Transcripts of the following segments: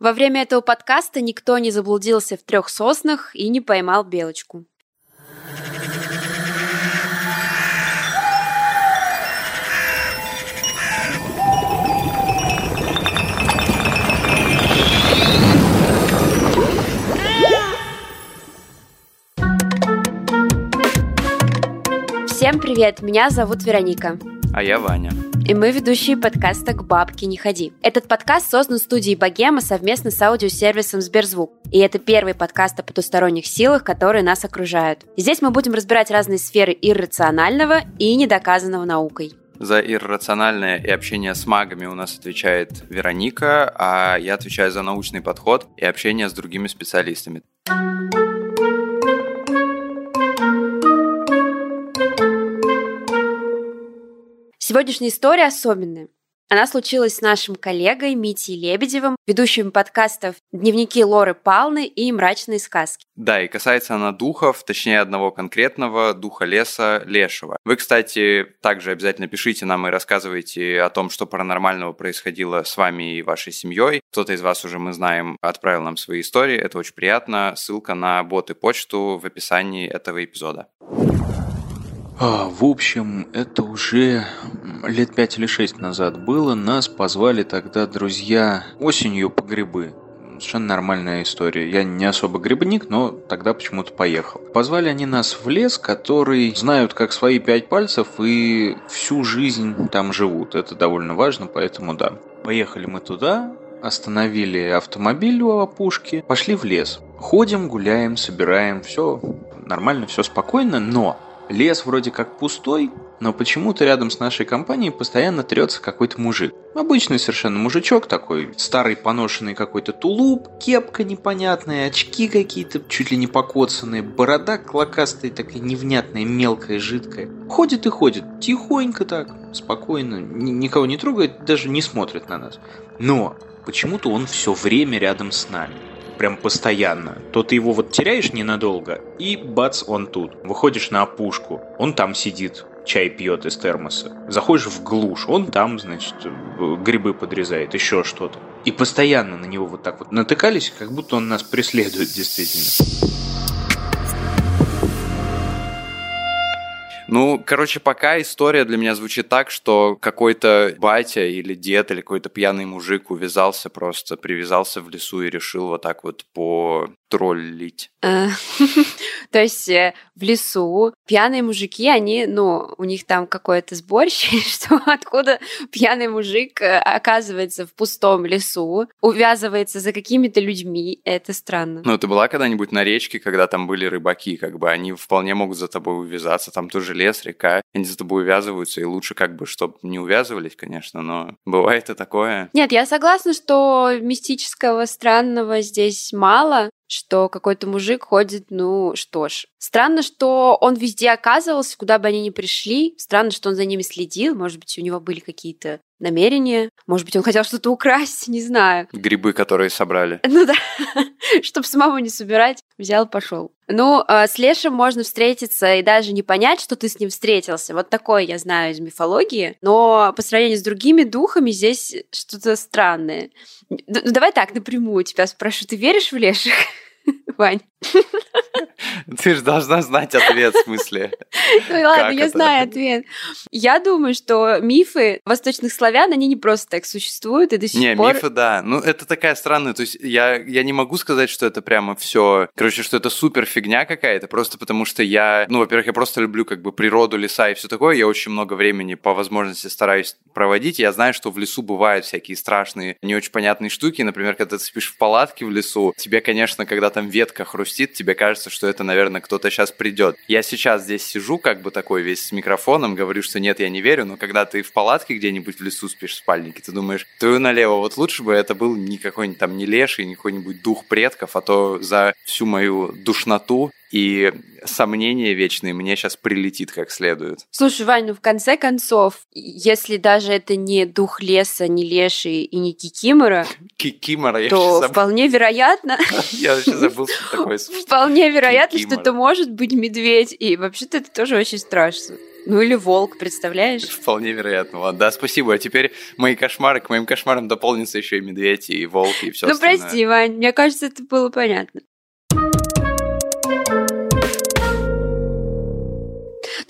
Во время этого подкаста никто не заблудился в трех соснах и не поймал белочку. Всем привет, меня зовут Вероника. А я Ваня. И мы ведущие подкаста «К бабке не ходи». Этот подкаст создан студией «Богема» совместно с аудиосервисом «Сберзвук». И это первый подкаст о потусторонних силах, которые нас окружают. Здесь мы будем разбирать разные сферы иррационального и недоказанного наукой. За иррациональное и общение с магами у нас отвечает Вероника, а я отвечаю за научный подход и общение с другими специалистами. Сегодняшняя история особенная. Она случилась с нашим коллегой Митей Лебедевым, ведущим подкастов «Дневники Лоры Палны» и «Мрачные сказки». Да, и касается она духов, точнее одного конкретного, духа леса Лешего. Вы, кстати, также обязательно пишите нам и рассказывайте о том, что паранормального происходило с вами и вашей семьей. Кто-то из вас уже, мы знаем, отправил нам свои истории, это очень приятно. Ссылка на бот и почту в описании этого эпизода. А, в общем, это уже лет пять или шесть назад было. Нас позвали тогда друзья осенью по грибы. Совершенно нормальная история. Я не особо грибник, но тогда почему-то поехал. Позвали они нас в лес, который знают как свои пять пальцев и всю жизнь там живут. Это довольно важно, поэтому да. Поехали мы туда, остановили автомобиль у опушки, пошли в лес. Ходим, гуляем, собираем, все нормально, все спокойно, но Лес вроде как пустой, но почему-то рядом с нашей компанией постоянно трется какой-то мужик. Обычный совершенно мужичок такой, старый поношенный какой-то тулуп, кепка непонятная, очки какие-то чуть ли не покоцанные, борода клокастая такая невнятная, мелкая, жидкая. Ходит и ходит, тихонько так, спокойно, никого не трогает, даже не смотрит на нас. Но почему-то он все время рядом с нами прям постоянно, то ты его вот теряешь ненадолго, и бац, он тут. Выходишь на опушку, он там сидит, чай пьет из термоса. Заходишь в глушь, он там, значит, грибы подрезает, еще что-то. И постоянно на него вот так вот натыкались, как будто он нас преследует действительно. Ну, короче, пока история для меня звучит так, что какой-то батя или дед или какой-то пьяный мужик увязался просто, привязался в лесу и решил вот так вот по троллить. То есть э, в лесу пьяные мужики, они, ну, у них там какое-то сборище, что откуда пьяный мужик э, оказывается в пустом лесу, увязывается за какими-то людьми, это странно. Ну, ты была когда-нибудь на речке, когда там были рыбаки, как бы они вполне могут за тобой увязаться, там тоже лес, река, они за тобой увязываются, и лучше как бы, чтобы не увязывались, конечно, но бывает и такое. Нет, я согласна, что мистического, странного здесь мало, что какой-то мужик ходит, ну что ж. Странно, что он везде оказывался, куда бы они ни пришли. Странно, что он за ними следил. Может быть, у него были какие-то намерения. Может быть, он хотел что-то украсть, не знаю. Грибы, которые собрали. Ну да, чтобы самому не собирать, взял, пошел. Ну, а, с Лешем можно встретиться и даже не понять, что ты с ним встретился. Вот такое я знаю из мифологии. Но по сравнению с другими духами здесь что-то странное. Ну, давай так, напрямую тебя спрошу. Ты веришь в Леших? Вань. Ты же должна знать ответ, в смысле. Ну ладно, я знаю ответ. Я думаю, что мифы восточных славян, они не просто так существуют, и до сих не, пор... Не, мифы, да. Ну, это такая странная, то есть я, я не могу сказать, что это прямо все, короче, что это супер фигня какая-то, просто потому что я, ну, во-первых, я просто люблю как бы природу, леса и все такое, я очень много времени по возможности стараюсь проводить, я знаю, что в лесу бывают всякие страшные, не очень понятные штуки, например, когда ты спишь в палатке в лесу, тебе, конечно, когда там ветка хрустит, тебе кажется, что это, наверное, кто-то сейчас придет. Я сейчас здесь сижу, как бы такой весь с микрофоном, говорю, что нет, я не верю, но когда ты в палатке где-нибудь в лесу спишь в спальнике, ты думаешь, твою налево, вот лучше бы это был не какой-нибудь там не леший, не какой-нибудь дух предков, а то за всю мою душноту и сомнения вечные мне сейчас прилетит как следует. Слушай, Вань, ну в конце концов, если даже это не дух леса, не леший и не кикимора, кикимора, то вполне вероятно... Я вообще забыл, что такое Вполне вероятно, что это может быть медведь, и вообще-то это тоже очень страшно. Ну или волк, представляешь? Вполне вероятно. Ладно, да, спасибо. А теперь мои кошмары, к моим кошмарам дополнится еще и медведь, и волк, и все Ну остальное. прости, Вань, мне кажется, это было понятно.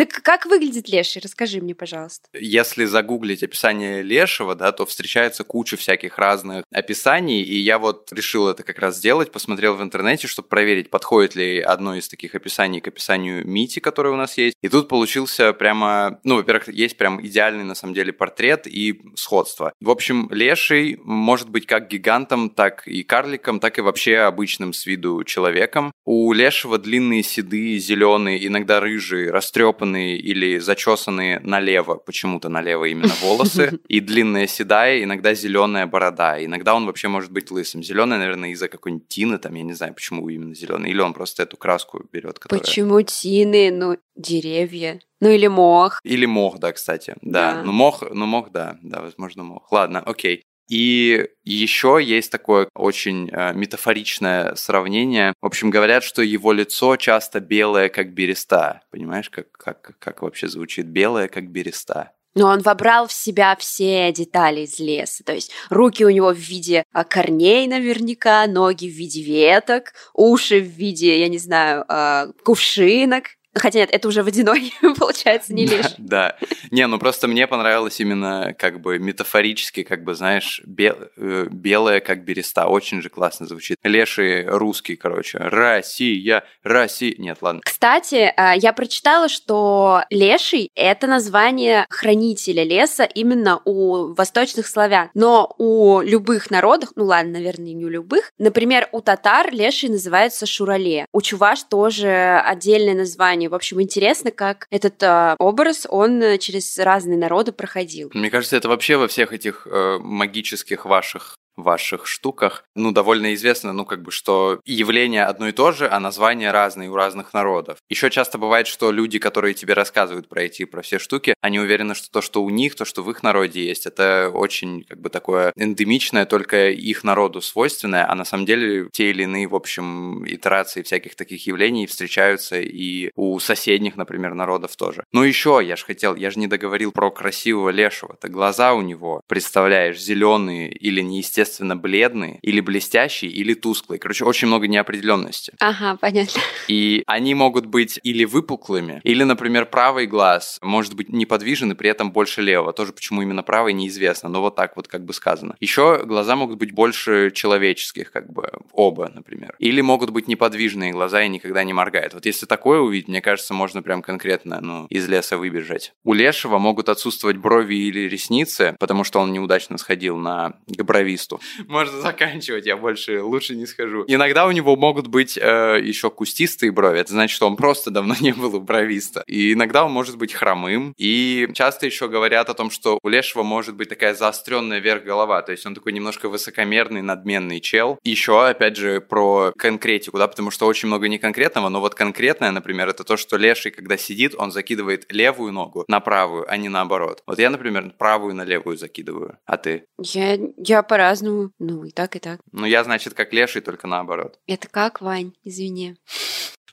Так как выглядит леший? Расскажи мне, пожалуйста. Если загуглить описание лешего, да, то встречается куча всяких разных описаний, и я вот решил это как раз сделать, посмотрел в интернете, чтобы проверить, подходит ли одно из таких описаний к описанию Мити, который у нас есть. И тут получился прямо, ну, во-первых, есть прям идеальный на самом деле портрет и сходство. В общем, леший может быть как гигантом, так и карликом, так и вообще обычным с виду человеком. У лешего длинные седые, зеленые, иногда рыжие, растрепанные или зачесанные налево, почему-то налево именно волосы, и длинная седая, иногда зеленая борода. Иногда он вообще может быть лысым. Зеленая, наверное, из-за какой-нибудь тины, там, я не знаю, почему именно зеленый. Или он просто эту краску берет, которая... Почему тины? Ну, деревья. Ну или мох. Или мох, да, кстати. Да, Да. ну мох, ну мох, да, да, возможно, мох. Ладно, окей. И еще есть такое очень э, метафоричное сравнение. В общем, говорят, что его лицо часто белое, как береста. Понимаешь, как, как, как вообще звучит белое, как береста? Но он вобрал в себя все детали из леса. То есть руки у него в виде а, корней наверняка, ноги в виде веток, уши в виде, я не знаю, а, кувшинок. Хотя нет, это уже водяной, получается, не лишь. Да. Не, ну просто мне понравилось именно как бы метафорически, как бы, знаешь, бел- э, белое, как береста. Очень же классно звучит. Леший русский, короче. Россия, Россия. Нет, ладно. Кстати, а, я прочитала, что леший — это название хранителя леса именно у восточных славян. Но у любых народов, ну ладно, наверное, не у любых, например, у татар леший называется шурале. У чуваш тоже отдельное название. В общем, интересно, как этот а, образ, он э, через разные народы проходил. Мне кажется, это вообще во всех этих э, магических ваших ваших штуках, ну, довольно известно, ну, как бы, что явление одно и то же, а названия разные у разных народов. Еще часто бывает, что люди, которые тебе рассказывают про эти, про все штуки, они уверены, что то, что у них, то, что в их народе есть, это очень, как бы, такое эндемичное, только их народу свойственное, а на самом деле те или иные, в общем, итерации всяких таких явлений встречаются и у соседних, например, народов тоже. Ну, еще, я же хотел, я же не договорил про красивого лешего. Это глаза у него, представляешь, зеленые или неестественно бледные, или блестящие, или тусклые. Короче, очень много неопределенности. Ага, понятно. И они могут быть или выпуклыми, или, например, правый глаз может быть неподвижен и при этом больше левого. Тоже почему именно правый неизвестно, но вот так вот как бы сказано. Еще глаза могут быть больше человеческих, как бы оба, например. Или могут быть неподвижные глаза и никогда не моргают. Вот если такое увидеть, мне кажется, можно прям конкретно ну, из леса выбежать. У лешего могут отсутствовать брови или ресницы, потому что он неудачно сходил на к бровисту. Можно заканчивать, я больше лучше не схожу. Иногда у него могут быть э, еще кустистые брови. Это значит, что он просто давно не был у бровиста. И иногда он может быть хромым. И часто еще говорят о том, что у лешего может быть такая заостренная вверх голова. То есть он такой немножко высокомерный, надменный чел. Еще, опять же, про конкретику, да, потому что очень много неконкретного, но вот конкретное, например, это то, что леший, когда сидит, он закидывает левую ногу на правую, а не наоборот. Вот я, например, правую на левую закидываю. А ты? Я, я по-разному. Ну, и так, и так. Ну, я, значит, как леший, только наоборот. Это как, Вань? Извини.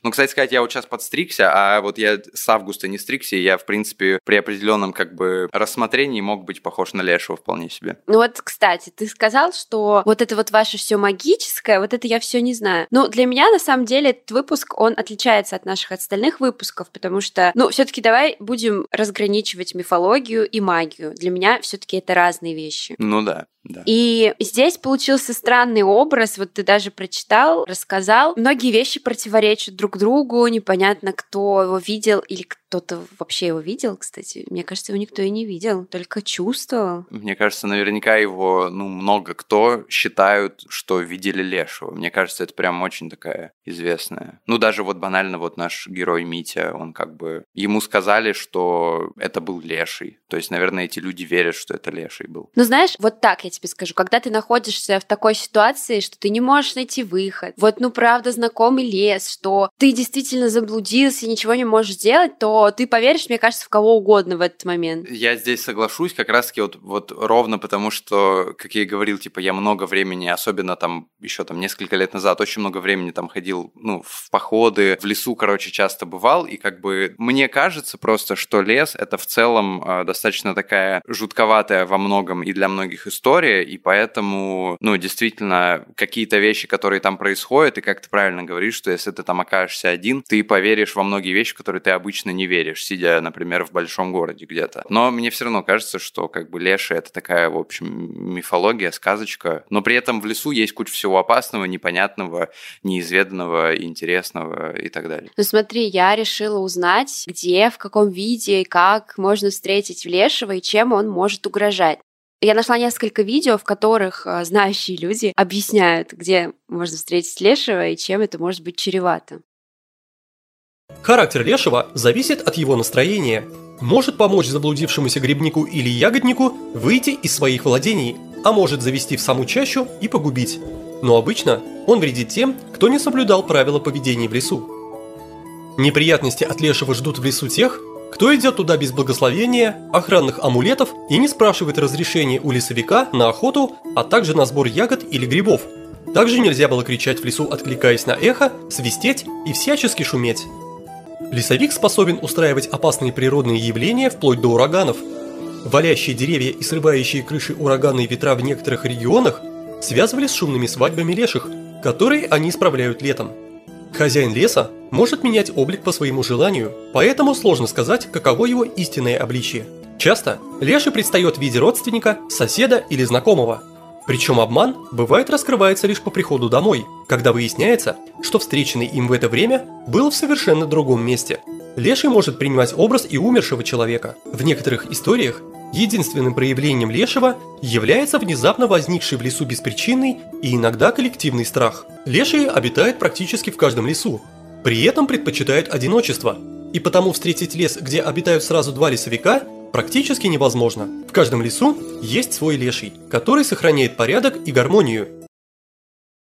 Ну, кстати сказать, я вот сейчас подстригся, а вот я с августа не стригся, и я, в принципе, при определенном как бы рассмотрении мог быть похож на лешего вполне себе. Ну вот, кстати, ты сказал, что вот это вот ваше все магическое, вот это я все не знаю. Ну, для меня, на самом деле, этот выпуск, он отличается от наших остальных выпусков, потому что, ну, все-таки давай будем разграничивать мифологию и магию. Для меня все-таки это разные вещи. Ну да, да. И здесь получился странный образ, вот ты даже прочитал, рассказал. Многие вещи противоречат друг другу, непонятно, кто его видел или кто-то вообще его видел, кстати. Мне кажется, его никто и не видел, только чувствовал. Мне кажется, наверняка его, ну, много кто считают, что видели лешего. Мне кажется, это прям очень такая известная. Ну, даже вот банально вот наш герой Митя, он как бы... Ему сказали, что это был леший. То есть, наверное, эти люди верят, что это леший был. Ну, знаешь, вот так я тебе тебе скажу, когда ты находишься в такой ситуации, что ты не можешь найти выход, вот, ну, правда, знакомый лес, что ты действительно заблудился и ничего не можешь сделать, то ты поверишь, мне кажется, в кого угодно в этот момент. Я здесь соглашусь как раз-таки вот, вот ровно потому, что, как я и говорил, типа, я много времени, особенно там еще там несколько лет назад, очень много времени там ходил, ну, в походы, в лесу, короче, часто бывал, и как бы мне кажется просто, что лес — это в целом э, достаточно такая жутковатая во многом и для многих история, и поэтому, ну, действительно, какие-то вещи, которые там происходят, и как ты правильно говоришь, что если ты там окажешься один, ты поверишь во многие вещи, которые ты обычно не веришь, сидя, например, в большом городе где-то. Но мне все равно кажется, что как бы леши — это такая, в общем, мифология, сказочка, но при этом в лесу есть куча всего опасного, непонятного, неизведанного, интересного и так далее. Ну смотри, я решила узнать, где, в каком виде как можно встретить лешего и чем он может угрожать. Я нашла несколько видео, в которых э, знающие люди объясняют, где можно встретить лешего и чем это может быть чревато. Характер лешего зависит от его настроения. Может помочь заблудившемуся грибнику или ягоднику выйти из своих владений, а может завести в саму чащу и погубить. Но обычно он вредит тем, кто не соблюдал правила поведения в лесу. Неприятности от лешего ждут в лесу тех, кто идет туда без благословения, охранных амулетов и не спрашивает разрешения у лесовика на охоту, а также на сбор ягод или грибов. Также нельзя было кричать в лесу, откликаясь на эхо, свистеть и всячески шуметь. Лесовик способен устраивать опасные природные явления вплоть до ураганов. Валящие деревья и срывающие крыши ураганные ветра в некоторых регионах связывали с шумными свадьбами леших, которые они справляют летом. Хозяин леса может менять облик по своему желанию, поэтому сложно сказать, каково его истинное обличие. Часто леший предстает в виде родственника, соседа или знакомого. Причем обман бывает раскрывается лишь по приходу домой, когда выясняется, что встреченный им в это время был в совершенно другом месте. Леший может принимать образ и умершего человека. В некоторых историях единственным проявлением лешего является внезапно возникший в лесу беспричинный и иногда коллективный страх. Лешие обитают практически в каждом лесу, при этом предпочитают одиночество, и потому встретить лес, где обитают сразу два лесовика, практически невозможно. В каждом лесу есть свой леший, который сохраняет порядок и гармонию,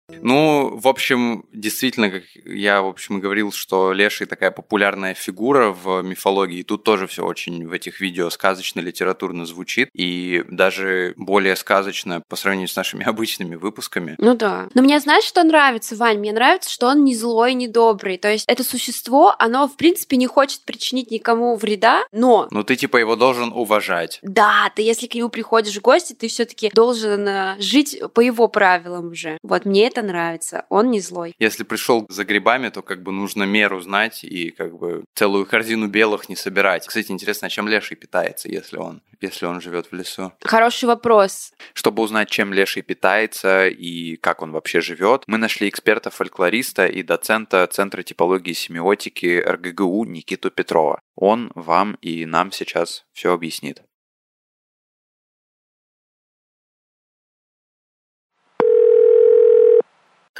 ну, в общем, действительно, как я, в общем, говорил, что Леший такая популярная фигура в мифологии. Тут тоже все очень в этих видео сказочно, литературно звучит. И даже более сказочно по сравнению с нашими обычными выпусками. Ну да. Но мне знаешь, что нравится, Вань? Мне нравится, что он не злой, не добрый. То есть это существо, оно, в принципе, не хочет причинить никому вреда, но... Но ты, типа, его должен уважать. Да, ты если к нему приходишь в гости, ты все таки должен э, жить по его правилам уже. Вот мне это нравится. Он не злой. Если пришел за грибами, то как бы нужно меру знать и как бы целую корзину белых не собирать. Кстати, интересно, а чем леший питается, если он, если он живет в лесу? Хороший вопрос. Чтобы узнать, чем леший питается и как он вообще живет, мы нашли эксперта-фольклориста и доцента Центра типологии и семиотики РГГУ Никиту Петрова. Он вам и нам сейчас все объяснит. То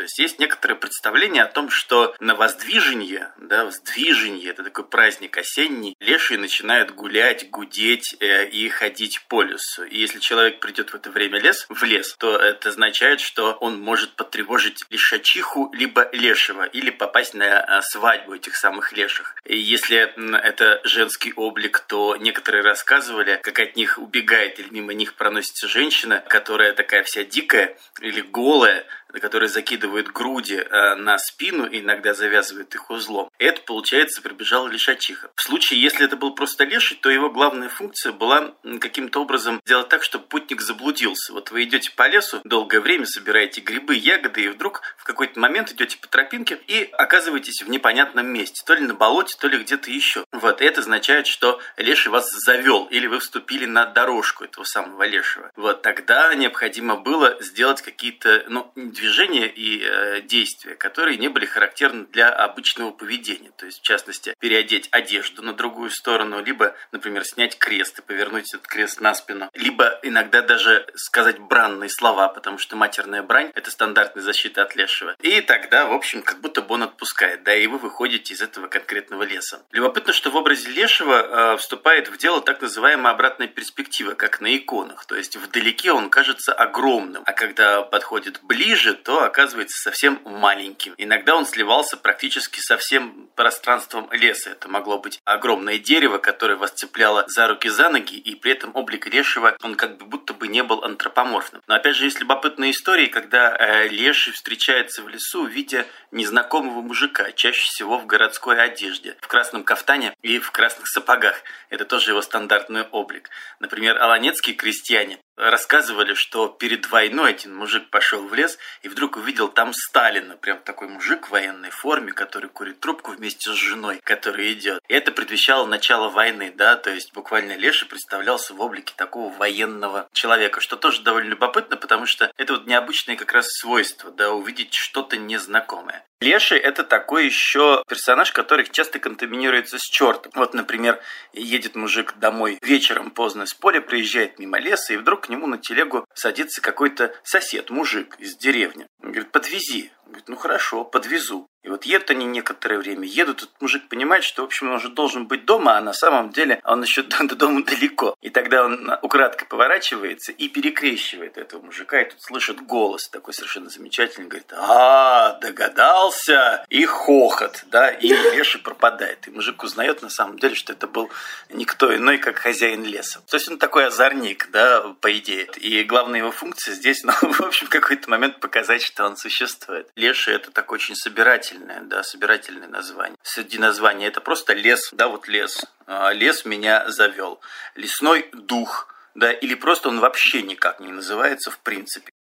есть есть некоторое представление о том, что на воздвижение, да, воздвижение, это такой праздник осенний, лешие начинают гулять, гудеть э, и ходить по лесу. И если человек придет в это время лес, в лес, то это означает, что он может потревожить лишачиху либо лешего, или попасть на э, свадьбу этих самых леших. И если это женский облик, то некоторые рассказывали, как от них убегает или мимо них проносится женщина, которая такая вся дикая или голая, который закидывает груди э, на спину и иногда завязывает их узлом. Это, получается, прибежал лишачиха. В случае, если это был просто леший, то его главная функция была каким-то образом сделать так, чтобы путник заблудился. Вот вы идете по лесу, долгое время собираете грибы, ягоды, и вдруг в какой-то момент идете по тропинке и оказываетесь в непонятном месте. То ли на болоте, то ли где-то еще. Вот, это означает, что леший вас завел, или вы вступили на дорожку этого самого лешего. Вот, тогда необходимо было сделать какие-то, ну, движения и э, действия, которые не были характерны для обычного поведения. То есть, в частности, переодеть одежду на другую сторону, либо, например, снять крест и повернуть этот крест на спину, либо иногда даже сказать бранные слова, потому что матерная брань – это стандартная защита от лешего. И тогда, в общем, как будто бы он отпускает, да, и вы выходите из этого конкретного леса. Любопытно, что в образе лешего э, вступает в дело так называемая обратная перспектива, как на иконах. То есть вдалеке он кажется огромным, а когда подходит ближе, то оказывается совсем маленьким. Иногда он сливался практически со всем пространством леса. Это могло быть огромное дерево, которое вас цепляло за руки, за ноги, и при этом облик лешего, он как бы будто бы не был антропоморфным. Но опять же, есть любопытные истории, когда э, леший встречается в лесу в виде незнакомого мужика, чаще всего в городской одежде, в красном кафтане и в красных сапогах. Это тоже его стандартный облик. Например, аланецкие крестьяне рассказывали, что перед войной один мужик пошел в лес и вдруг увидел там Сталина. Прям такой мужик в военной форме, который курит трубку вместе с женой, которая идет. И это предвещало начало войны, да, то есть буквально Леша представлялся в облике такого военного человека, что тоже довольно любопытно, потому что это вот необычное как раз свойство, да, увидеть что-то незнакомое. Леший – это такой еще персонаж, который часто контаминируется с чертом. Вот, например, едет мужик домой вечером поздно с поля, приезжает мимо леса, и вдруг к нему на телегу садится какой-то сосед, мужик из деревни. Он говорит, подвези. Он говорит, ну хорошо, подвезу. И вот едут они некоторое время, едут, этот мужик понимает, что, в общем, он уже должен быть дома, а на самом деле он еще до, дома далеко. И тогда он украдкой поворачивается и перекрещивает этого мужика, и тут слышит голос такой совершенно замечательный, говорит, а, догадался, и хохот, да, и Леша пропадает. И мужик узнает на самом деле, что это был никто иной, как хозяин леса. То есть он такой озорник, да, по идее. И главная его функция здесь, ну, в общем, в какой-то момент показать, что он существует. Леша это такой очень собирательный собирательное, да, собирательное название. Среди названий это просто лес, да, вот лес. А, лес меня завел. Лесной дух, да, или просто он вообще никак не называется в принципе.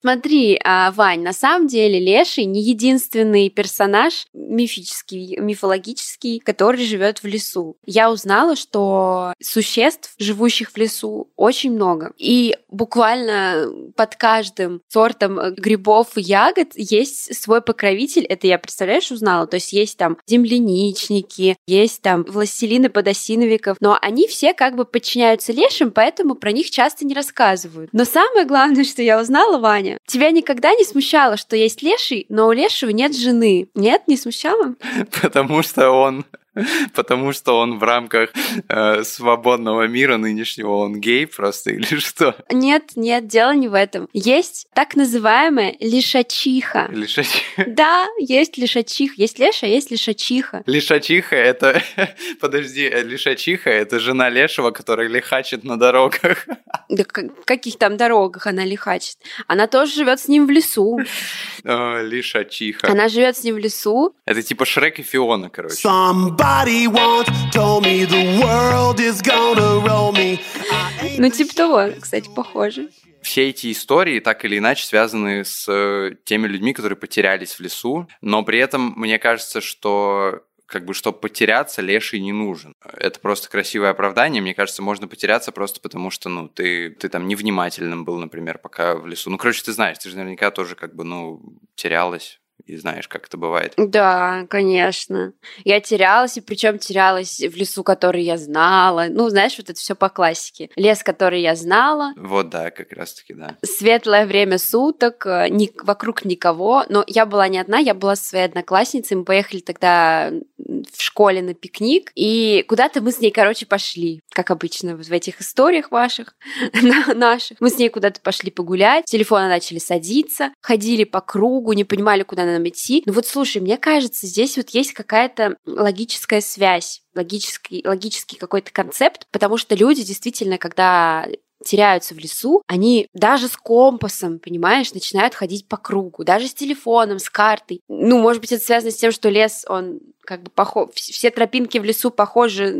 Смотри, а, Вань, на самом деле Леший не единственный персонаж мифический, мифологический, который живет в лесу. Я узнала, что существ, живущих в лесу, очень много. И буквально под каждым сортом э, грибов и ягод есть свой покровитель. Это я, представляешь, узнала. То есть есть там земляничники, есть там властелины подосиновиков, но они все как бы подчиняются лешим, поэтому про них часто не рассказывают. Но самое главное, что я узнала, Ваня, Аня, тебя никогда не смущало, что есть леший, но у лешего нет жены? Нет, не смущало? Потому что он потому что он в рамках э, свободного мира нынешнего он гей просто или что? Нет, нет, дело не в этом. Есть так называемая лишачиха. Лишачиха? Да, есть лишачиха. Есть леша, есть лишачиха. Лишачиха это... Подожди, э, лишачиха это жена лешего, которая лихачит на дорогах. Да каких там дорогах она лихачит? Она тоже живет с ним в лесу. О, лишачиха. Она живет с ним в лесу. Это типа Шрек и Фиона, короче. Somebody once told me the world is gonna roll me. Ну, типа того, кстати, похоже все эти истории так или иначе связаны с э, теми людьми, которые потерялись в лесу, но при этом мне кажется, что как бы, чтобы потеряться, леший не нужен. Это просто красивое оправдание. Мне кажется, можно потеряться просто потому, что, ну, ты, ты там невнимательным был, например, пока в лесу. Ну, короче, ты знаешь, ты же наверняка тоже как бы, ну, терялась и знаешь, как это бывает. Да, конечно. Я терялась, и причем терялась в лесу, который я знала. Ну, знаешь, вот это все по классике. Лес, который я знала. Вот, да, как раз-таки, да. Светлое время суток, э, ни, вокруг никого. Но я была не одна, я была со своей одноклассницей. Мы поехали тогда в школе на пикник, и куда-то мы с ней, короче, пошли, как обычно в этих историях ваших, наших. Мы с ней куда-то пошли погулять, телефоны начали садиться, ходили по кругу, не понимали, куда нам идти. Ну вот слушай, мне кажется, здесь вот есть какая-то логическая связь логический, логический какой-то концепт, потому что люди действительно, когда теряются в лесу, они даже с компасом, понимаешь, начинают ходить по кругу, даже с телефоном, с картой. Ну, может быть, это связано с тем, что лес, он как бы похож, все тропинки в лесу похожи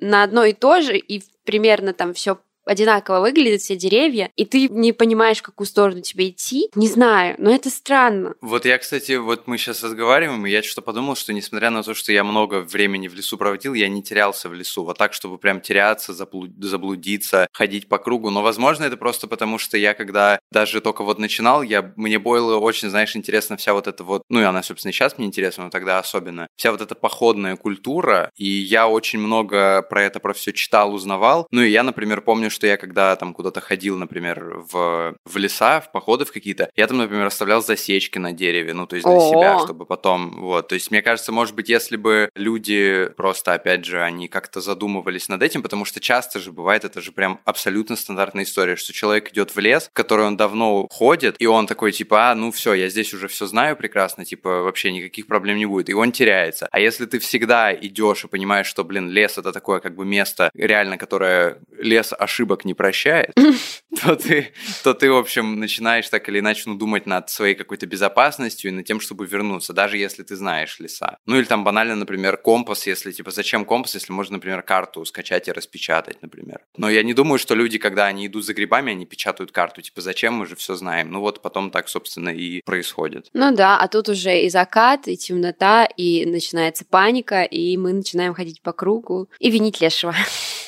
на одно и то же, и примерно там все одинаково выглядят все деревья, и ты не понимаешь, в какую сторону тебе идти. Не знаю, но это странно. Вот я, кстати, вот мы сейчас разговариваем, и я что-то подумал, что несмотря на то, что я много времени в лесу проводил, я не терялся в лесу. Вот так, чтобы прям теряться, заблудиться, ходить по кругу. Но, возможно, это просто потому, что я, когда даже только вот начинал, я, мне было очень, знаешь, интересно вся вот эта вот, ну и она, собственно, сейчас мне интересна, но тогда особенно, вся вот эта походная культура, и я очень много про это, про все читал, узнавал. Ну и я, например, помню, что я когда там куда-то ходил, например, в, в леса, в походы в какие-то, я там, например, оставлял засечки на дереве, ну, то есть для О-о-о. себя, чтобы потом, вот. То есть, мне кажется, может быть, если бы люди просто, опять же, они как-то задумывались над этим, потому что часто же бывает, это же прям абсолютно стандартная история, что человек идет в лес, в который он давно ходит, и он такой, типа, а, ну все, я здесь уже все знаю прекрасно, типа, вообще никаких проблем не будет, и он теряется. А если ты всегда идешь и понимаешь, что, блин, лес это такое как бы место, реально, которое лес ошибок не прощает, то ты, то ты, в общем, начинаешь так или иначе ну, думать над своей какой-то безопасностью и над тем, чтобы вернуться, даже если ты знаешь леса. Ну или там банально, например, компас, если, типа, зачем компас, если можно, например, карту скачать и распечатать, например. Но я не думаю, что люди, когда они идут за грибами, они печатают карту, типа, зачем, мы же все знаем. Ну вот потом так, собственно, и происходит. Ну да, а тут уже и закат, и темнота, и начинается паника, и мы начинаем ходить по кругу и винить лешего.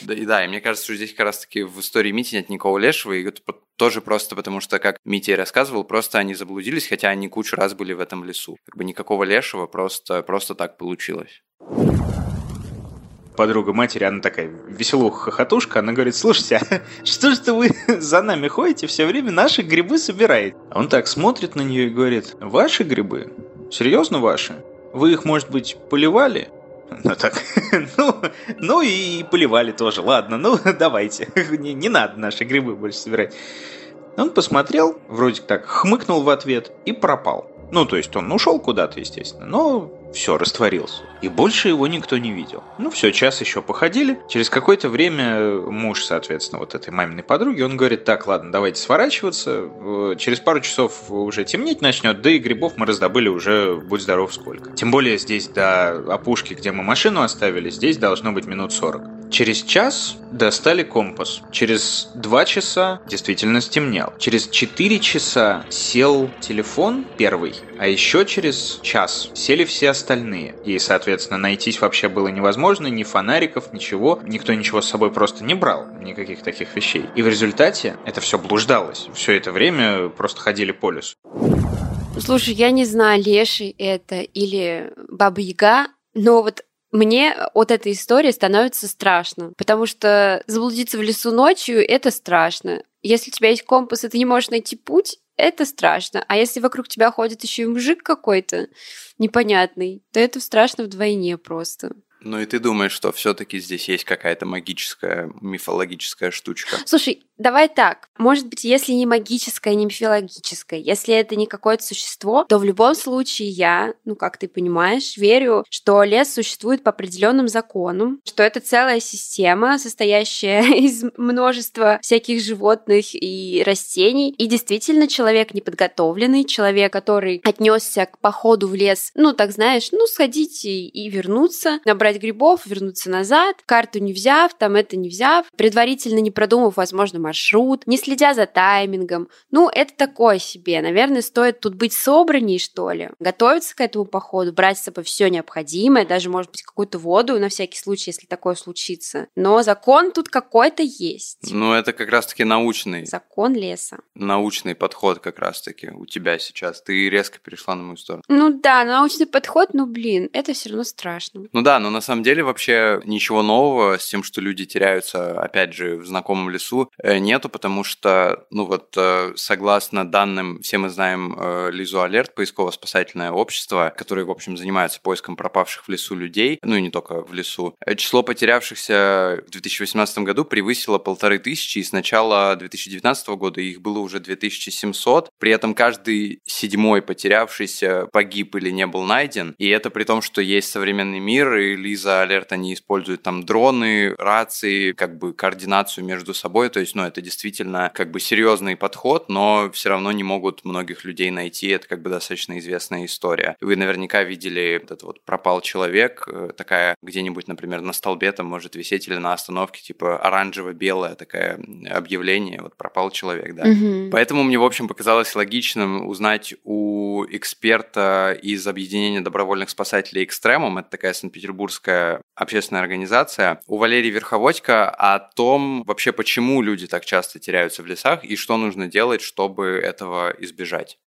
Да, и да, и мне кажется, что здесь как раз-таки в истории Мити нет никакого лешего, и это тоже просто потому, что, как Митя рассказывал, просто они заблудились, хотя они кучу раз были в этом лесу. Как бы никакого лешего, просто, просто так получилось подруга матери, она такая веселуха хохотушка, она говорит, слушайте, а что же вы за нами ходите все время, наши грибы собираете? Он так смотрит на нее и говорит, ваши грибы? Серьезно ваши? Вы их, может быть, поливали? Ну так, ну, ну и поливали тоже, ладно, ну давайте, не, не надо наши грибы больше собирать. Он посмотрел, вроде так хмыкнул в ответ и пропал. Ну, то есть он ушел куда-то, естественно, но все, растворился. И больше его никто не видел. Ну все, час еще походили. Через какое-то время муж, соответственно, вот этой маминой подруги, он говорит, так, ладно, давайте сворачиваться. Через пару часов уже темнеть начнет, да и грибов мы раздобыли уже, будь здоров, сколько. Тем более здесь до опушки, где мы машину оставили, здесь должно быть минут 40. Через час достали компас. Через два часа действительно стемнел. Через четыре часа сел телефон первый, а еще через час сели все остальные. И, соответственно, найтись вообще было невозможно, ни фонариков, ничего. Никто ничего с собой просто не брал, никаких таких вещей. И в результате это все блуждалось. Все это время просто ходили по лесу. Слушай, я не знаю, леший это или баба Яга, но вот мне от этой истории становится страшно, потому что заблудиться в лесу ночью — это страшно. Если у тебя есть компас, и ты не можешь найти путь, это страшно. А если вокруг тебя ходит еще и мужик какой-то непонятный, то это страшно вдвойне просто. Ну и ты думаешь, что все-таки здесь есть какая-то магическая, мифологическая штучка? Слушай, давай так. Может быть, если не магическое, не мифологическое, если это не какое-то существо, то в любом случае я, ну как ты понимаешь, верю, что лес существует по определенным законам, что это целая система, состоящая из множества всяких животных и растений. И действительно, человек неподготовленный, человек, который отнесся к походу в лес, ну так знаешь, ну сходить и, и вернуться, набрать грибов, вернуться назад, карту не взяв, там это не взяв, предварительно не продумав, возможно, маршрут, не следя за таймингом. Ну, это такое себе. Наверное, стоит тут быть собранней, что ли. Готовиться к этому походу, брать с собой все необходимое, даже, может быть, какую-то воду на всякий случай, если такое случится. Но закон тут какой-то есть. Ну, это как раз-таки научный. Закон леса. Научный подход как раз-таки у тебя сейчас. Ты резко перешла на мою сторону. Ну да, научный подход, но, блин, это все равно страшно. Ну да, но на самом деле вообще ничего нового с тем, что люди теряются, опять же, в знакомом лесу, э, нету, потому что, ну вот, э, согласно данным, все мы знаем э, Лизу Алерт, поисково-спасательное общество, которое, в общем, занимается поиском пропавших в лесу людей, ну и не только в лесу. Э, число потерявшихся в 2018 году превысило полторы тысячи, и с начала 2019 года их было уже 2700. При этом каждый седьмой потерявшийся погиб или не был найден, и это при том, что есть современный мир, и Лиза Алерт, они используют там дроны, рации, как бы координацию между собой. То есть, ну, это действительно как бы серьезный подход, но все равно не могут многих людей найти. Это как бы достаточно известная история. Вы наверняка видели этот вот пропал человек, э, такая где-нибудь, например, на столбе там может висеть или на остановке, типа оранжево-белое такое объявление, вот пропал человек, да. Угу. Поэтому мне, в общем, показалось логичным узнать у эксперта из объединения добровольных спасателей «Экстремум», это такая санкт-петербургская общественная организация, у Валерии Верховодько о том вообще, почему люди так часто теряются в лесах и что нужно делать, чтобы этого избежать.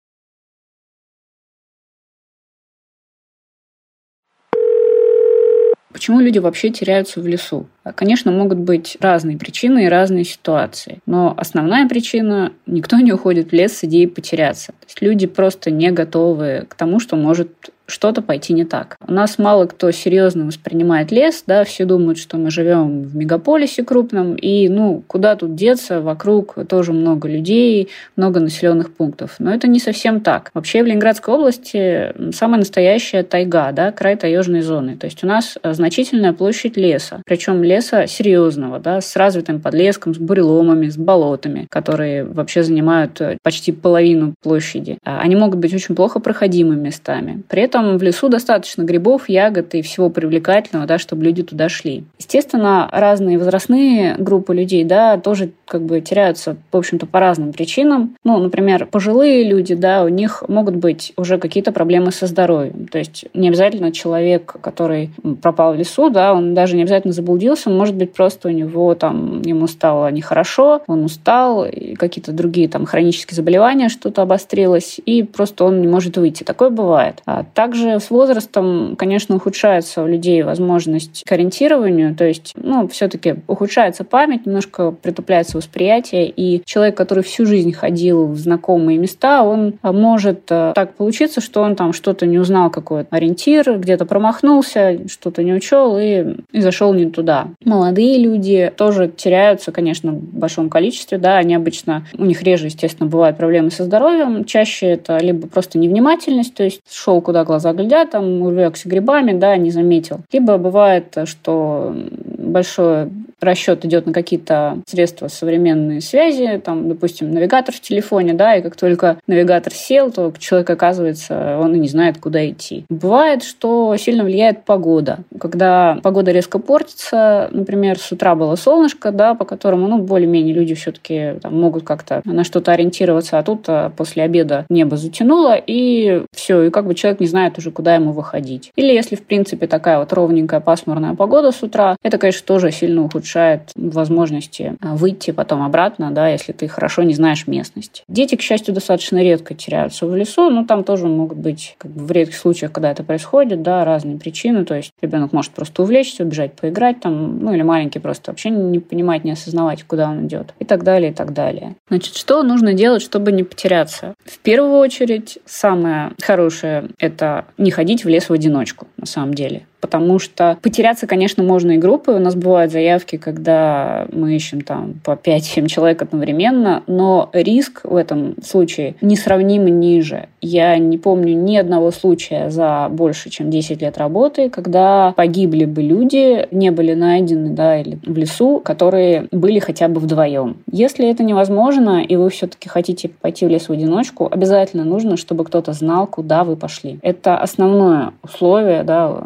Почему люди вообще теряются в лесу? Конечно, могут быть разные причины и разные ситуации. Но основная причина – никто не уходит в лес с идеей потеряться. То есть люди просто не готовы к тому, что может что-то пойти не так. У нас мало кто серьезно воспринимает лес, да, все думают, что мы живем в мегаполисе крупном, и, ну, куда тут деться, вокруг тоже много людей, много населенных пунктов. Но это не совсем так. Вообще в Ленинградской области самая настоящая тайга, да, край таежной зоны. То есть у нас значительная площадь леса, причем леса серьезного, да, с развитым подлеском, с буреломами, с болотами, которые вообще занимают почти половину площади. Они могут быть очень плохо проходимыми местами. При этом этом в лесу достаточно грибов, ягод и всего привлекательного, да, чтобы люди туда шли. Естественно, разные возрастные группы людей, да, тоже как бы теряются, в общем-то, по разным причинам. Ну, например, пожилые люди, да, у них могут быть уже какие-то проблемы со здоровьем. То есть не обязательно человек, который пропал в лесу, да, он даже не обязательно заблудился, может быть, просто у него там, ему стало нехорошо, он устал, и какие-то другие там хронические заболевания, что-то обострилось, и просто он не может выйти. Такое бывает. А так также с возрастом, конечно, ухудшается у людей возможность к ориентированию, то есть, ну, все-таки ухудшается память, немножко притупляется восприятие, и человек, который всю жизнь ходил в знакомые места, он может э, так получиться, что он там что-то не узнал, какой-то ориентир, где-то промахнулся, что-то не учел и, и зашел не туда. Молодые люди тоже теряются, конечно, в большом количестве, да, они обычно, у них реже, естественно, бывают проблемы со здоровьем, чаще это либо просто невнимательность, то есть шел куда глаза глядят, там увлекся грибами, да, не заметил. Либо бывает, что большой расчет идет на какие-то средства современной связи, там, допустим, навигатор в телефоне, да, и как только навигатор сел, то человек оказывается, он и не знает, куда идти. Бывает, что сильно влияет погода. Когда погода резко портится, например, с утра было солнышко, да, по которому, ну, более-менее люди все-таки могут как-то на что-то ориентироваться, а тут а, после обеда небо затянуло, и все, и как бы человек не знает уже, куда ему выходить. Или если, в принципе, такая вот ровненькая пасмурная погода с утра, это, конечно, тоже сильно ухудшает возможности а, выйти потом обратно, да, если ты хорошо не знаешь местность. Дети, к счастью, достаточно редко теряются в лесу, но там тоже могут быть как бы, в редких случаях, когда это происходит, да, разные причины. То есть ребенок может просто увлечься, убежать поиграть там, ну или маленький просто вообще не понимать, не осознавать, куда он идет и так далее, и так далее. Значит, что нужно делать, чтобы не потеряться? В первую очередь, самое хорошее – это не ходить в лес в одиночку, на самом деле потому что потеряться, конечно, можно и группы. У нас бывают заявки, когда мы ищем там по 5-7 человек одновременно, но риск в этом случае несравнимо ниже. Я не помню ни одного случая за больше, чем 10 лет работы, когда погибли бы люди, не были найдены, да, или в лесу, которые были хотя бы вдвоем. Если это невозможно, и вы все-таки хотите пойти в лес в одиночку, обязательно нужно, чтобы кто-то знал, куда вы пошли. Это основное условие, да,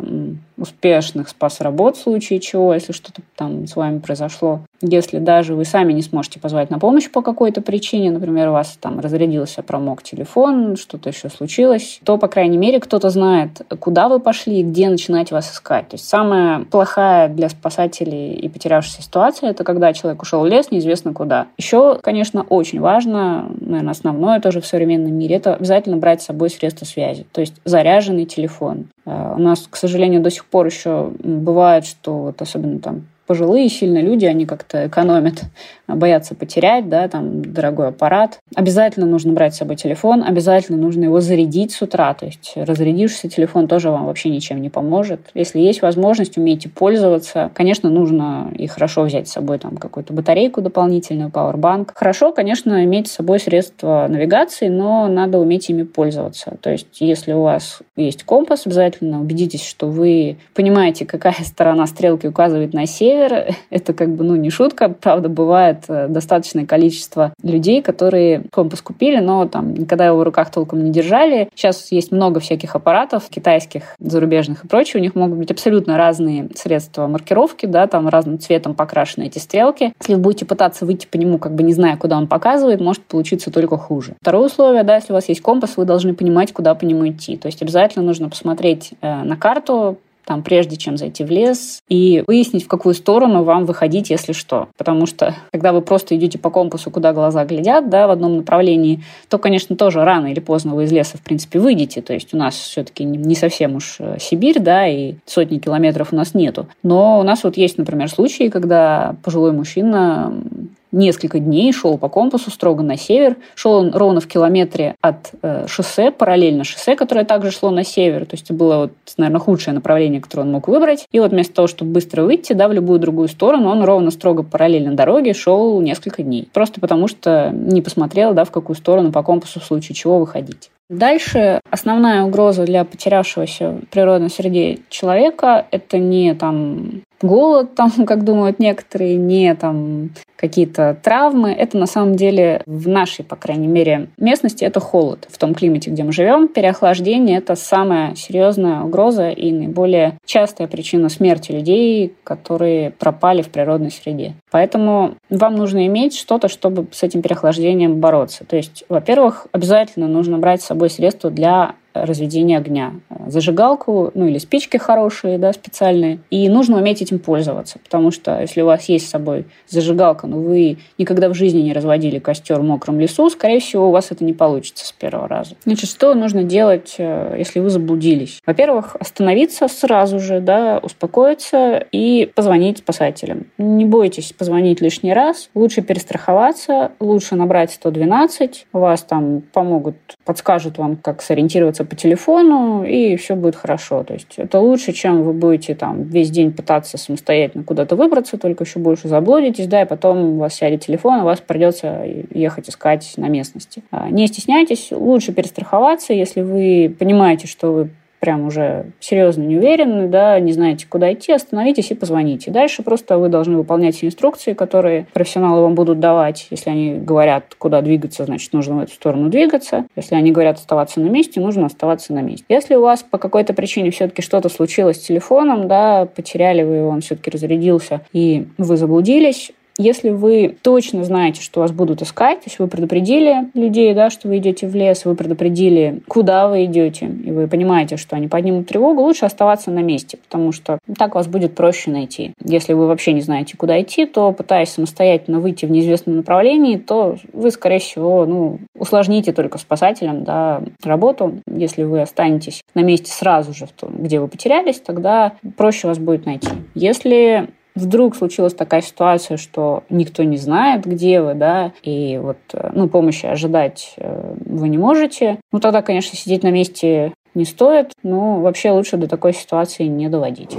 успешных спас-работ в случае чего, если что-то там с вами произошло. Если даже вы сами не сможете позвать на помощь по какой-то причине, например, у вас там разрядился, промок телефон, что-то еще случилось, то, по крайней мере, кто-то знает, куда вы пошли и где начинать вас искать. То есть самая плохая для спасателей и потерявшейся ситуация – это когда человек ушел в лес неизвестно куда. Еще, конечно, очень важно, наверное, основное тоже в современном мире – это обязательно брать с собой средства связи, то есть заряженный телефон. Э, у нас, к сожалению, до сих пор еще бывает, что вот особенно там пожилые сильно люди, они как-то экономят, боятся потерять, да, там дорогой аппарат. Обязательно нужно брать с собой телефон, обязательно нужно его зарядить с утра, то есть разрядившийся телефон тоже вам вообще ничем не поможет. Если есть возможность, умейте пользоваться. Конечно, нужно и хорошо взять с собой там какую-то батарейку дополнительную, пауэрбанк. Хорошо, конечно, иметь с собой средства навигации, но надо уметь ими пользоваться. То есть, если у вас есть компас, обязательно убедитесь, что вы понимаете, какая сторона стрелки указывает на север. Это как бы, ну, не шутка. Правда, бывает э, достаточное количество людей, которые компас купили, но там никогда его в руках толком не держали. Сейчас есть много всяких аппаратов китайских, зарубежных и прочее. У них могут быть абсолютно разные средства маркировки, да, там разным цветом покрашены эти стрелки. Если вы будете пытаться выйти по нему, как бы не зная, куда он показывает, может получиться только хуже. Второе условие, да, если у вас есть компас, вы должны понимать, куда по нему идти. То есть обязательно нужно посмотреть э, на карту, там, прежде чем зайти в лес, и выяснить, в какую сторону вам выходить, если что. Потому что, когда вы просто идете по компасу, куда глаза глядят, да, в одном направлении, то, конечно, тоже рано или поздно вы из леса, в принципе, выйдете. То есть у нас все-таки не совсем уж э, Сибирь, да, и сотни километров у нас нету. Но у нас вот есть, например, случаи, когда пожилой мужчина несколько дней шел по компасу строго на север. Шел он ровно в километре от э, шоссе, параллельно шоссе, которое также шло на север. То есть это было, вот, наверное, худшее направление, которое он мог выбрать. И вот вместо того, чтобы быстро выйти да, в любую другую сторону, он ровно строго параллельно дороге шел несколько дней. Просто потому что не посмотрел, да, в какую сторону по компасу в случае чего выходить. Дальше основная угроза для потерявшегося в природной среде человека – это не там голод, там, как думают некоторые, не там какие-то травмы. Это на самом деле в нашей, по крайней мере, местности это холод. В том климате, где мы живем, переохлаждение – это самая серьезная угроза и наиболее частая причина смерти людей, которые пропали в природной среде. Поэтому вам нужно иметь что-то, чтобы с этим переохлаждением бороться. То есть, во-первых, обязательно нужно брать с собой средства для разведения огня. Зажигалку, ну или спички хорошие, да, специальные. И нужно уметь этим пользоваться, потому что если у вас есть с собой зажигалка, но вы никогда в жизни не разводили костер в мокром лесу, скорее всего, у вас это не получится с первого раза. Значит, что нужно делать, э, если вы заблудились? Во-первых, остановиться сразу же, да, успокоиться и позвонить спасателям. Не бойтесь позвонить лишний раз. Лучше перестраховаться, лучше набрать 112. Вас там помогут, подскажут вам, как сориентироваться по телефону, и все будет хорошо. То есть это лучше, чем вы будете там весь день пытаться самостоятельно куда-то выбраться, только еще больше заблудитесь, да, и потом у вас сядет телефон, и вас придется ехать искать на местности. А, не стесняйтесь, лучше перестраховаться, если вы понимаете, что вы прям уже серьезно не уверены, да, не знаете, куда идти, остановитесь и позвоните. Дальше просто вы должны выполнять инструкции, которые профессионалы вам будут давать. Если они говорят, куда двигаться, значит, нужно в эту сторону двигаться. Если они говорят оставаться на месте, нужно оставаться на месте. Если у вас по какой-то причине все-таки что-то случилось с телефоном, да, потеряли вы его, он все-таки разрядился, и вы заблудились, если вы точно знаете, что вас будут искать, то есть вы предупредили людей, да, что вы идете в лес, вы предупредили, куда вы идете, и вы понимаете, что они поднимут тревогу, лучше оставаться на месте, потому что так вас будет проще найти. Если вы вообще не знаете, куда идти, то пытаясь самостоятельно выйти в неизвестном направлении, то вы, скорее всего, ну, усложните только спасателям да, работу. Если вы останетесь на месте сразу же, том, где вы потерялись, тогда проще вас будет найти. Если вдруг случилась такая ситуация, что никто не знает, где вы, да, и вот, э, ну, помощи ожидать э, вы не можете, ну, тогда, конечно, сидеть на месте не стоит, но вообще лучше до такой ситуации не доводить.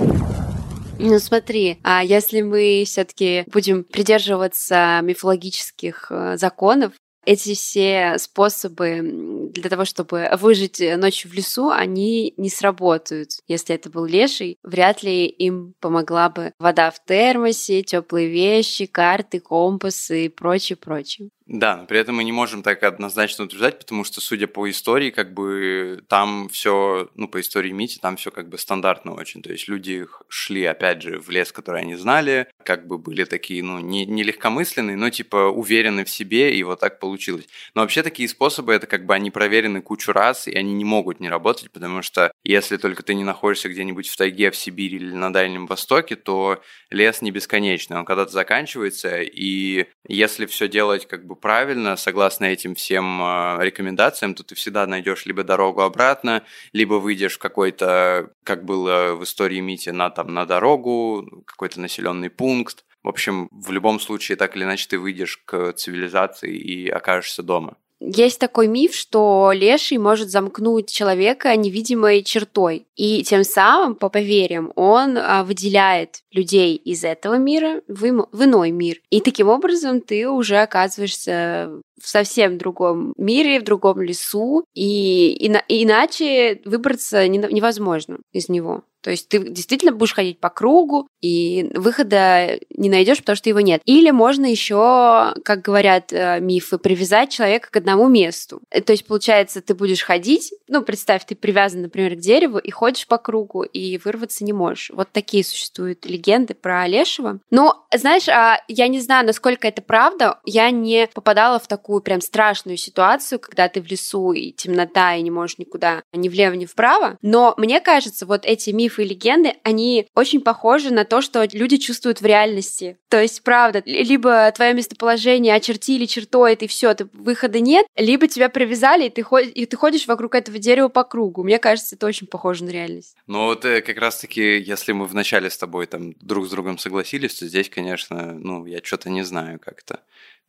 Ну смотри, а если мы все-таки будем придерживаться мифологических э, законов, эти все способы для того, чтобы выжить ночью в лесу, они не сработают. Если это был леший, вряд ли им помогла бы вода в термосе, теплые вещи, карты, компасы и прочее, прочее. Да, но при этом мы не можем так однозначно утверждать, потому что, судя по истории, как бы там все, ну, по истории Мити, там все как бы стандартно очень. То есть люди шли, опять же, в лес, который они знали, как бы были такие, ну, не, не легкомысленные, но типа уверены в себе, и вот так получилось. Но вообще такие способы, это как бы они проверены кучу раз, и они не могут не работать, потому что если только ты не находишься где-нибудь в тайге, в Сибири или на Дальнем Востоке, то лес не бесконечный, он когда-то заканчивается, и если все делать как бы бы правильно, согласно этим всем э, рекомендациям, то ты всегда найдешь либо дорогу обратно, либо выйдешь в какой-то, как было в истории Мити, на, там, на дорогу, какой-то населенный пункт. В общем, в любом случае, так или иначе, ты выйдешь к цивилизации и окажешься дома. Есть такой миф, что леший может замкнуть человека невидимой чертой, и тем самым, по поверьям, он а, выделяет людей из этого мира в, в иной мир. И таким образом ты уже оказываешься в совсем другом мире, в другом лесу, и, и иначе выбраться невозможно из него. То есть ты действительно будешь ходить по кругу, и выхода не найдешь, потому что его нет. Или можно еще, как говорят э, мифы, привязать человека к одному месту. Э, то есть, получается, ты будешь ходить, ну, представь, ты привязан, например, к дереву и ходишь по кругу, и вырваться не можешь. Вот такие существуют легенды про Лешего. Но, знаешь, а я не знаю, насколько это правда. Я не попадала в такую прям страшную ситуацию, когда ты в лесу, и темнота, и не можешь никуда ни влево, ни вправо. Но мне кажется, вот эти мифы мифы и легенды, они очень похожи на то, что люди чувствуют в реальности. То есть, правда, либо твое местоположение очертили чертой, и все, ты, выхода нет, либо тебя привязали, и ты, ход, и ты ходишь вокруг этого дерева по кругу. Мне кажется, это очень похоже на реальность. Ну вот э, как раз-таки, если мы вначале с тобой там друг с другом согласились, то здесь, конечно, ну, я что-то не знаю как-то.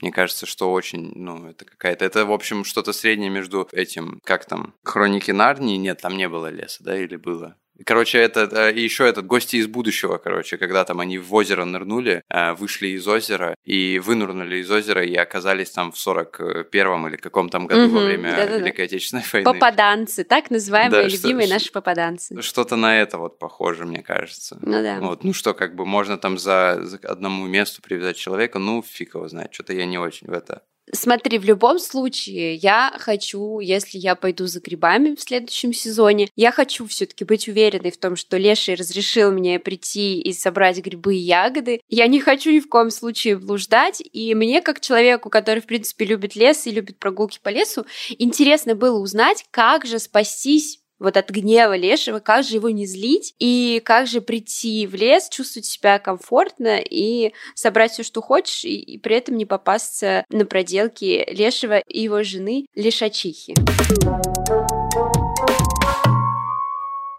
Мне кажется, что очень, ну, это какая-то... Это, в общем, что-то среднее между этим, как там, Хроники Нарнии. Нет, там не было леса, да, или было? Короче, это и еще этот гости из будущего, короче, когда там они в озеро нырнули, э, вышли из озера и вынырнули из озера и оказались там в 41-м или каком там году угу, во время да-да-да. Великой Отечественной войны. Попаданцы, так называемые да, любимые что, наши попаданцы. Что-то на это вот похоже, мне кажется. Ну да. Вот, ну что, как бы можно там за, за одному месту привязать человека, ну фиг его знает, что-то я не очень в это Смотри, в любом случае, я хочу, если я пойду за грибами в следующем сезоне, я хочу все-таки быть уверенной в том, что Леший разрешил мне прийти и собрать грибы и ягоды. Я не хочу ни в коем случае блуждать, и мне, как человеку, который, в принципе, любит лес и любит прогулки по лесу, интересно было узнать, как же спастись вот от гнева лешего, как же его не злить и как же прийти в лес, чувствовать себя комфортно и собрать все, что хочешь, и, и при этом не попасться на проделки лешего и его жены лешачихи.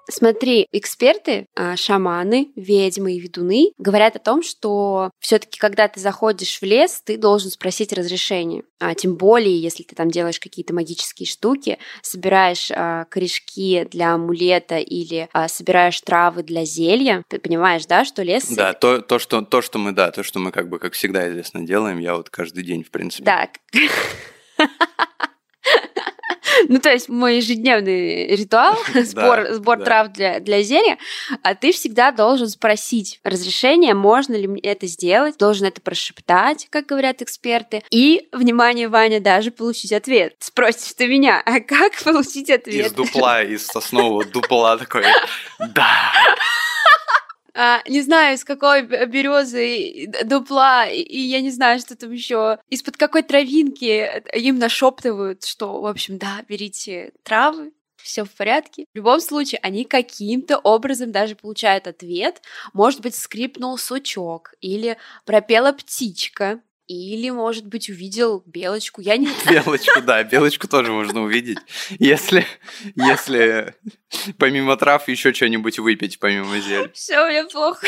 Смотри, эксперты, а, шаманы, ведьмы и ведуны говорят о том, что все-таки, когда ты заходишь в лес, ты должен спросить разрешение. А, тем более, если ты там делаешь какие-то магические штуки, собираешь а, корешки для амулета или а, собираешь травы для зелья. Ты понимаешь, да, что лес... Да, то, то, что, то, что мы, да, то, что мы как бы, как всегда известно, делаем, я вот каждый день, в принципе. Да. Ну, то есть мой ежедневный ритуал, сбор, сбор трав для, для зелья, а ты всегда должен спросить разрешение, можно ли мне это сделать, должен это прошептать, как говорят эксперты, и, внимание, Ваня, даже получить ответ. Спросишь ты меня, а как получить ответ? Из дупла, из соснового дупла такой, да а, не знаю, из какой березы, дупла, и я не знаю, что там еще, из-под какой травинки им нашептывают, что, в общем, да, берите травы, все в порядке. В любом случае, они каким-то образом даже получают ответ. Может быть, скрипнул сучок или пропела птичка. Или, может быть, увидел белочку. Я не Белочку, да, белочку тоже можно увидеть. Если, если помимо трав еще что-нибудь выпить, помимо зель. Все меня плохо.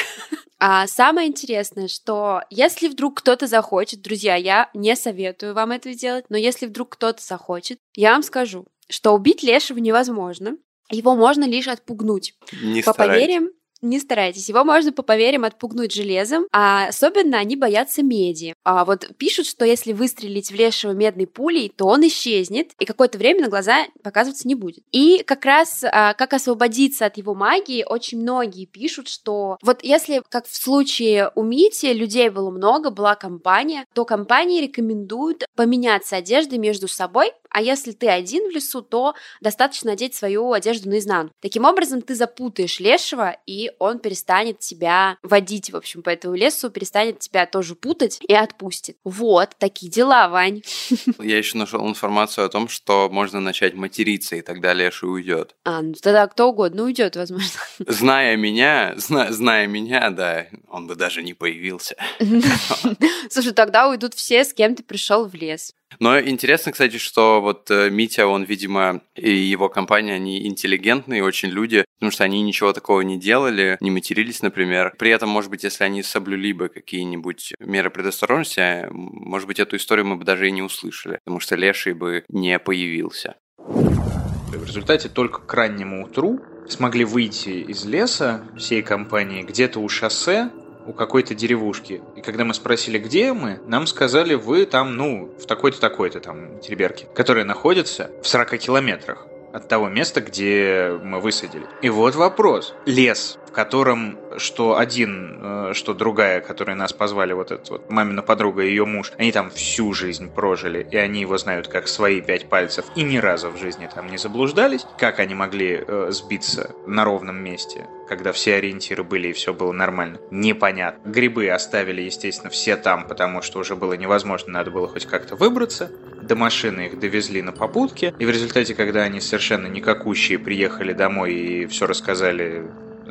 А самое интересное, что если вдруг кто-то захочет, друзья, я не советую вам это делать, но если вдруг кто-то захочет, я вам скажу, что убить лешего невозможно. Его можно лишь отпугнуть. Не По старайтесь. поверьям, не старайтесь. Его можно по поверьям отпугнуть железом, а особенно они боятся меди. А вот пишут, что если выстрелить в лешего медной пулей, то он исчезнет, и какое-то время на глаза показываться не будет. И как раз а, как освободиться от его магии, очень многие пишут, что вот если, как в случае у Мити, людей было много, была компания, то компании рекомендуют поменяться одеждой между собой, а если ты один в лесу, то достаточно надеть свою одежду наизнанку. Таким образом, ты запутаешь лешего, и он перестанет тебя водить, в общем, по этому лесу, перестанет тебя тоже путать и отпустит. Вот, такие дела, Вань. Я еще нашел информацию о том, что можно начать материться, и тогда леший уйдет. А, ну тогда кто угодно уйдет, возможно. Зная меня, зна- зная меня, да, он бы даже не появился. Слушай, тогда уйдут все, с кем ты пришел в лес. Но интересно, кстати, что вот э, Митя, он, видимо, и его компания, они интеллигентные очень люди, потому что они ничего такого не делали, не матерились, например. При этом, может быть, если они соблюли бы какие-нибудь меры предосторожности, а, может быть, эту историю мы бы даже и не услышали, потому что Леший бы не появился. В результате только к раннему утру смогли выйти из леса всей компании где-то у шоссе, у какой-то деревушки. И когда мы спросили, где мы, нам сказали, вы там, ну, в такой-то, такой-то там Тереберке, которая находится в 40 километрах от того места, где мы высадили. И вот вопрос. Лес, в котором что один, э, что другая, которые нас позвали, вот эта вот мамина подруга и ее муж, они там всю жизнь прожили, и они его знают как свои пять пальцев, и ни разу в жизни там не заблуждались. Как они могли э, сбиться на ровном месте, когда все ориентиры были и все было нормально? Непонятно. Грибы оставили, естественно, все там, потому что уже было невозможно, надо было хоть как-то выбраться. До машины их довезли на попутке, и в результате, когда они совершенно никакущие приехали домой и все рассказали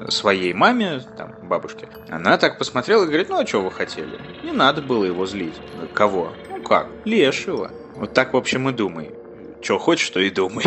своей маме, там, бабушке, она так посмотрела и говорит, ну а что вы хотели? Не надо было его злить. Кого? Ну как? Лешего. Вот так, в общем, и думай. Что хочешь, то и думай.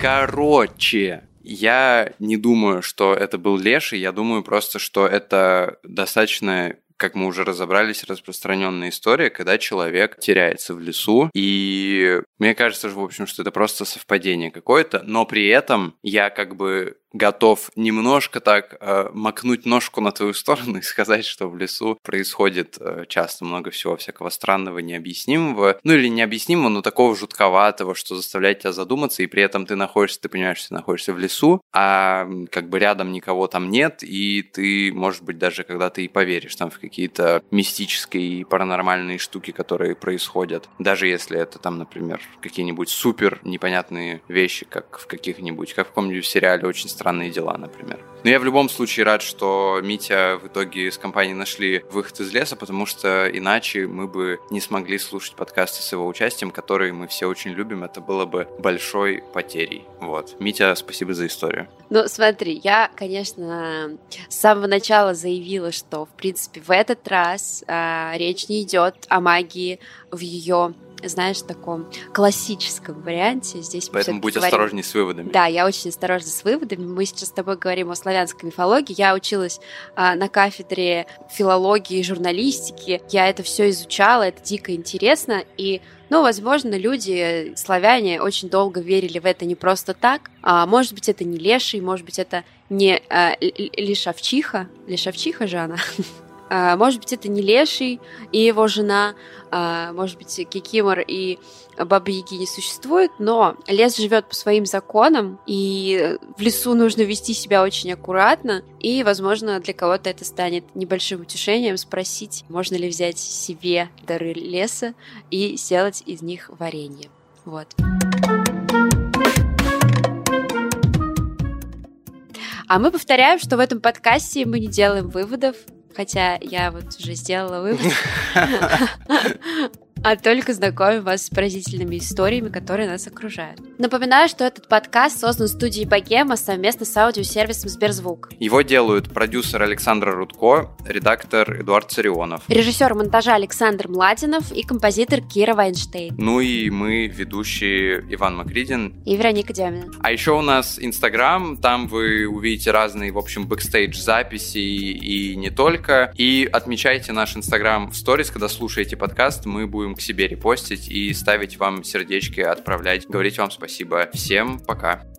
Короче, я не думаю, что это был Леший, я думаю просто, что это достаточно как мы уже разобрались, распространенная история, когда человек теряется в лесу. И мне кажется, в общем, что это просто совпадение какое-то, но при этом я как бы готов немножко так э, макнуть ножку на твою сторону и сказать, что в лесу происходит э, часто много всего всякого странного, необъяснимого, ну или необъяснимого, но такого жутковатого, что заставляет тебя задуматься, и при этом ты находишься, ты понимаешь, что ты находишься в лесу, а как бы рядом никого там нет, и ты, может быть, даже когда ты и поверишь там в какие-то мистические и паранормальные штуки, которые происходят, даже если это там, например, какие-нибудь супер непонятные вещи, как в каких-нибудь, как в каком-нибудь сериале очень странные дела, например. Но я в любом случае рад, что Митя в итоге с компанией нашли выход из леса, потому что иначе мы бы не смогли слушать подкасты с его участием, которые мы все очень любим. Это было бы большой потерей. Вот. Митя, спасибо за историю. Ну, смотри, я, конечно, с самого начала заявила, что, в принципе, в этот раз э, речь не идет о магии в ее знаешь, в таком классическом варианте. Здесь Поэтому будь говорим... осторожней с выводами. Да, я очень осторожна с выводами. Мы сейчас с тобой говорим о славянской мифологии. Я училась а, на кафедре филологии и журналистики. Я это все изучала, это дико интересно. И ну, возможно, люди, славяне, очень долго верили в это не просто так. А, может быть, это не леший, может быть, это не а, лишавчиха. Лишавчиха же она. А, может быть, это не Леший и его жена, а, может быть, Кикимор и Бабы Яги не существует, но лес живет по своим законам, и в лесу нужно вести себя очень аккуратно, и, возможно, для кого-то это станет небольшим утешением спросить, можно ли взять себе дары леса и сделать из них варенье. Вот. А мы повторяем, что в этом подкасте мы не делаем выводов, хотя я вот уже сделала вывод, а только знакомим вас с поразительными историями, которые нас окружают. Напоминаю, что этот подкаст создан студией Богема совместно с аудиосервисом Сберзвук. Его делают продюсер Александр Рудко, редактор Эдуард Царионов. Режиссер монтажа Александр Младинов и композитор Кира Вайнштейн. Ну и мы, ведущие Иван Макридин. И Вероника Демина. А еще у нас Инстаграм, там вы увидите разные, в общем, бэкстейдж записи и не только. И отмечайте наш Инстаграм в сторис, когда слушаете подкаст, мы будем к себе репостить и ставить вам сердечки, отправлять, говорить вам спасибо. Всем пока!